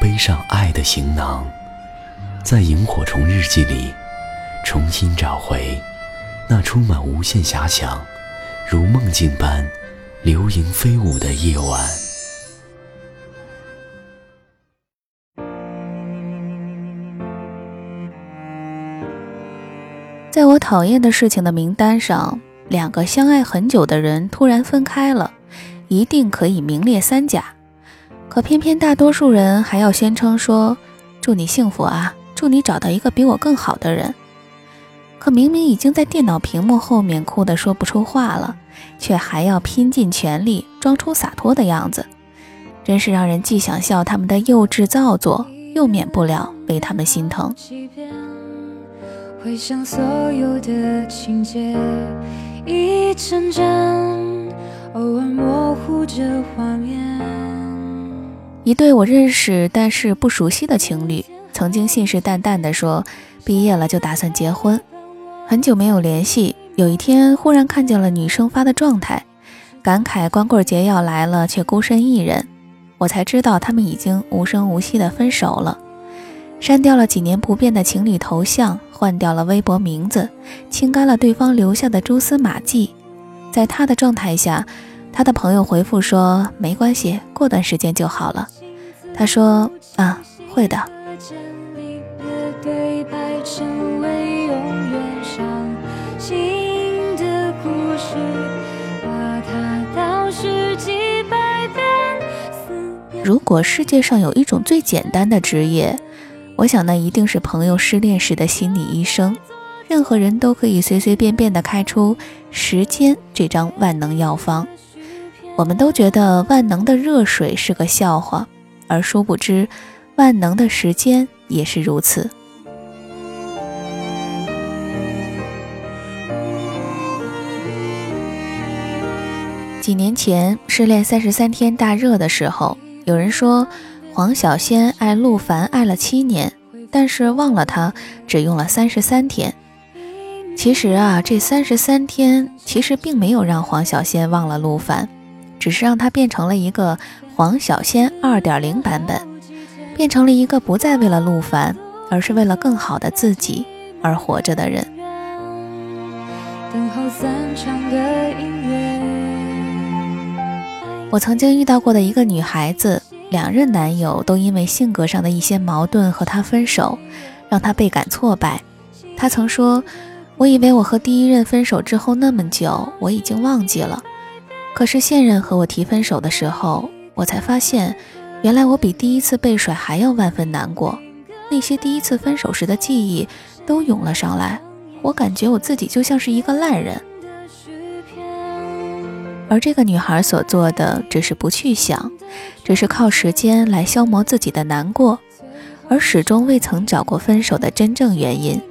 背上爱的行囊，在萤火虫日记里重新找回那充满无限遐想、如梦境般流萤飞舞的夜晚。在我讨厌的事情的名单上，两个相爱很久的人突然分开了，一定可以名列三甲。可偏偏大多数人还要宣称说：“祝你幸福啊，祝你找到一个比我更好的人。”可明明已经在电脑屏幕后面哭得说不出话了，却还要拼尽全力装出洒脱的样子，真是让人既想笑他们的幼稚造作，又免不了为他们心疼。回想所有的情节，一帧帧，偶尔模糊着画面。一对我认识但是不熟悉的情侣，曾经信誓旦旦地说，毕业了就打算结婚。很久没有联系，有一天忽然看见了女生发的状态，感慨光棍节要来了，却孤身一人。我才知道他们已经无声无息地分手了，删掉了几年不变的情侣头像，换掉了微博名字，清干了对方留下的蛛丝马迹。在他的状态下。他的朋友回复说：“没关系，过段时间就好了。”他说：“啊，会的。”如果世界上有一种最简单的职业，我想那一定是朋友失恋时的心理医生。任何人都可以随随便便地开出时间这张万能药方。我们都觉得万能的热水是个笑话，而殊不知，万能的时间也是如此。几年前《失恋三十三天》大热的时候，有人说黄小仙爱陆凡爱了七年，但是忘了他只用了三十三天。其实啊，这三十三天其实并没有让黄小仙忘了陆凡。只是让他变成了一个黄小仙二点零版本，变成了一个不再为了陆凡，而是为了更好的自己而活着的人。我曾经遇到过的一个女孩子，两任男友都因为性格上的一些矛盾和她分手，让她倍感挫败。她曾说：“我以为我和第一任分手之后那么久，我已经忘记了。”可是现任和我提分手的时候，我才发现，原来我比第一次被甩还要万分难过。那些第一次分手时的记忆都涌了上来，我感觉我自己就像是一个烂人。而这个女孩所做的只是不去想，只是靠时间来消磨自己的难过，而始终未曾找过分手的真正原因。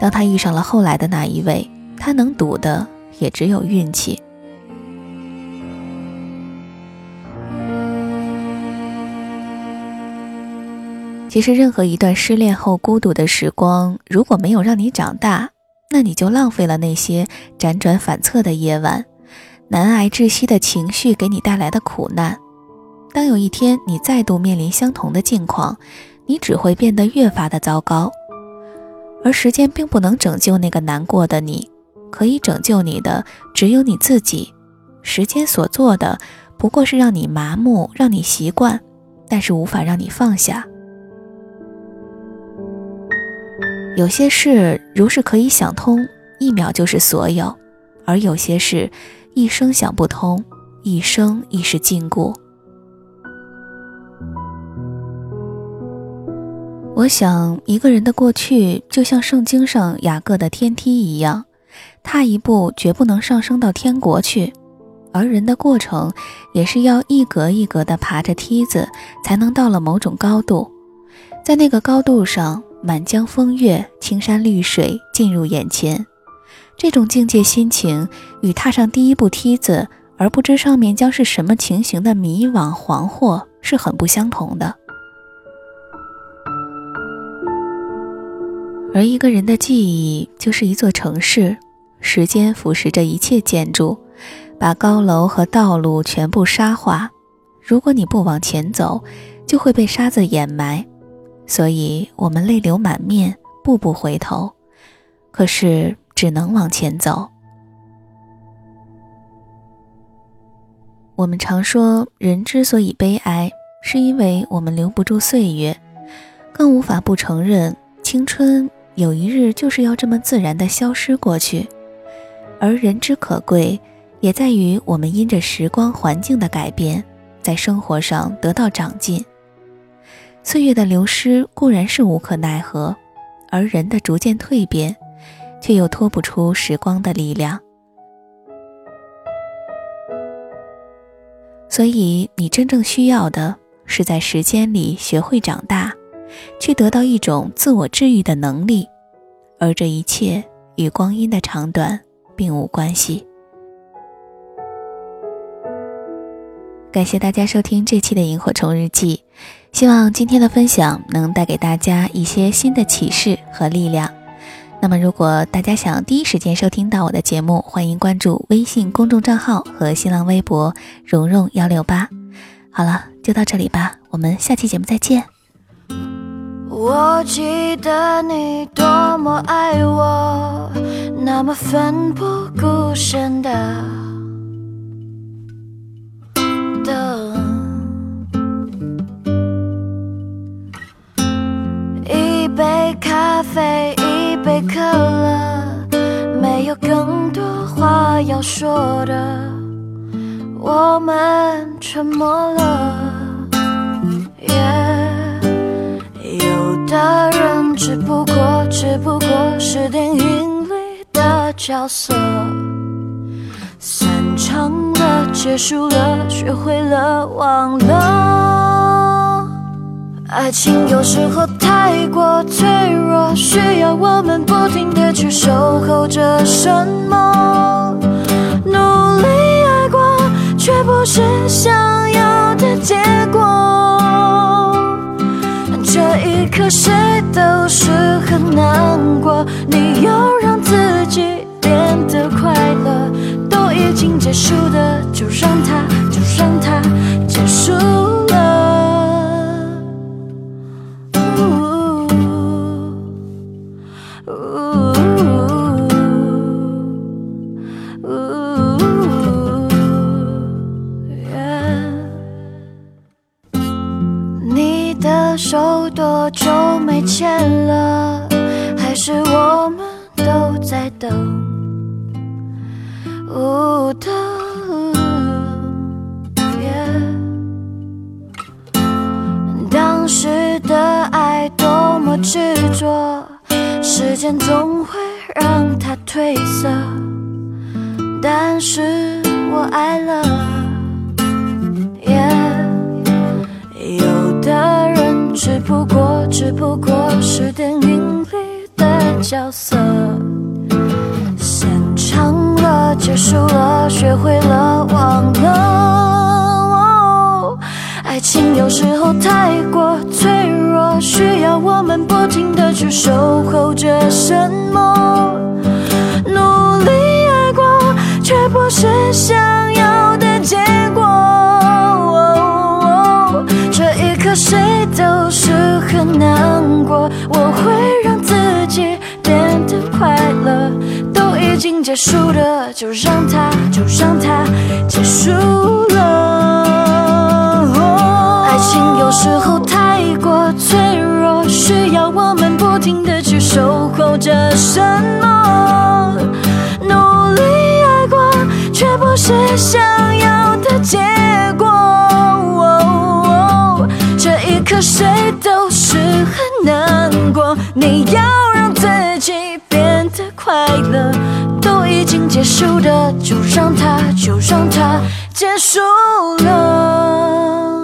当她遇上了后来的那一位，她能赌的也只有运气。其实，任何一段失恋后孤独的时光，如果没有让你长大，那你就浪费了那些辗转反侧的夜晚，难挨窒息的情绪给你带来的苦难。当有一天你再度面临相同的境况，你只会变得越发的糟糕。而时间并不能拯救那个难过的你，可以拯救你的只有你自己。时间所做的不过是让你麻木，让你习惯，但是无法让你放下。有些事，如是可以想通，一秒就是所有；而有些事，一生想不通，一生亦是禁锢。我想，一个人的过去就像圣经上雅各的天梯一样，踏一步绝不能上升到天国去。而人的过程也是要一格一格地爬着梯子，才能到了某种高度。在那个高度上，满江风月、青山绿水进入眼前，这种境界心情与踏上第一步梯子而不知上面将是什么情形的迷惘惶惑是很不相同的。而一个人的记忆就是一座城市，时间腐蚀着一切建筑，把高楼和道路全部沙化。如果你不往前走，就会被沙子掩埋。所以，我们泪流满面，步步回头，可是只能往前走。我们常说，人之所以悲哀，是因为我们留不住岁月，更无法不承认青春有一日就是要这么自然的消失过去。而人之可贵，也在于我们因着时光环境的改变，在生活上得到长进。岁月的流失固然是无可奈何，而人的逐渐蜕变，却又脱不出时光的力量。所以，你真正需要的是在时间里学会长大，去得到一种自我治愈的能力，而这一切与光阴的长短并无关系。感谢大家收听这期的《萤火虫日记》。希望今天的分享能带给大家一些新的启示和力量。那么，如果大家想第一时间收听到我的节目，欢迎关注微信公众账号和新浪微博“蓉蓉幺六八”。好了，就到这里吧，我们下期节目再见。我记得你多么爱我，那么奋不顾身的。咖啡一杯可乐，没有更多话要说的，我们沉默了。有的人只不过只不过是电影里的角色，散场了，结束了，学会了忘了。爱情有时候太过脆弱，需要我们不停的去守候着什么。努力爱过，却不是想要的结果。这一刻谁都是很难过，你要让自己变得快乐。都已经结束的，就让它，就让它结束。了时间总会让它褪色，但是我爱了。耶有的人只不过只不过是电影里的角色，现场了，结束了，学会了忘了。爱情有时候太过脆弱，需要我们。不停的去守候着什么，努力爱过，却不是想要的结果。这一刻谁都是很难过，我会让自己变得快乐。都已经结束的，就让它，就让它结束了。爱情有时候太着什么？努力爱过，却不是想要的结果。这一刻谁都是很难过。你要让自己变得快乐，都已经结。束的，就让它，就让它结束了。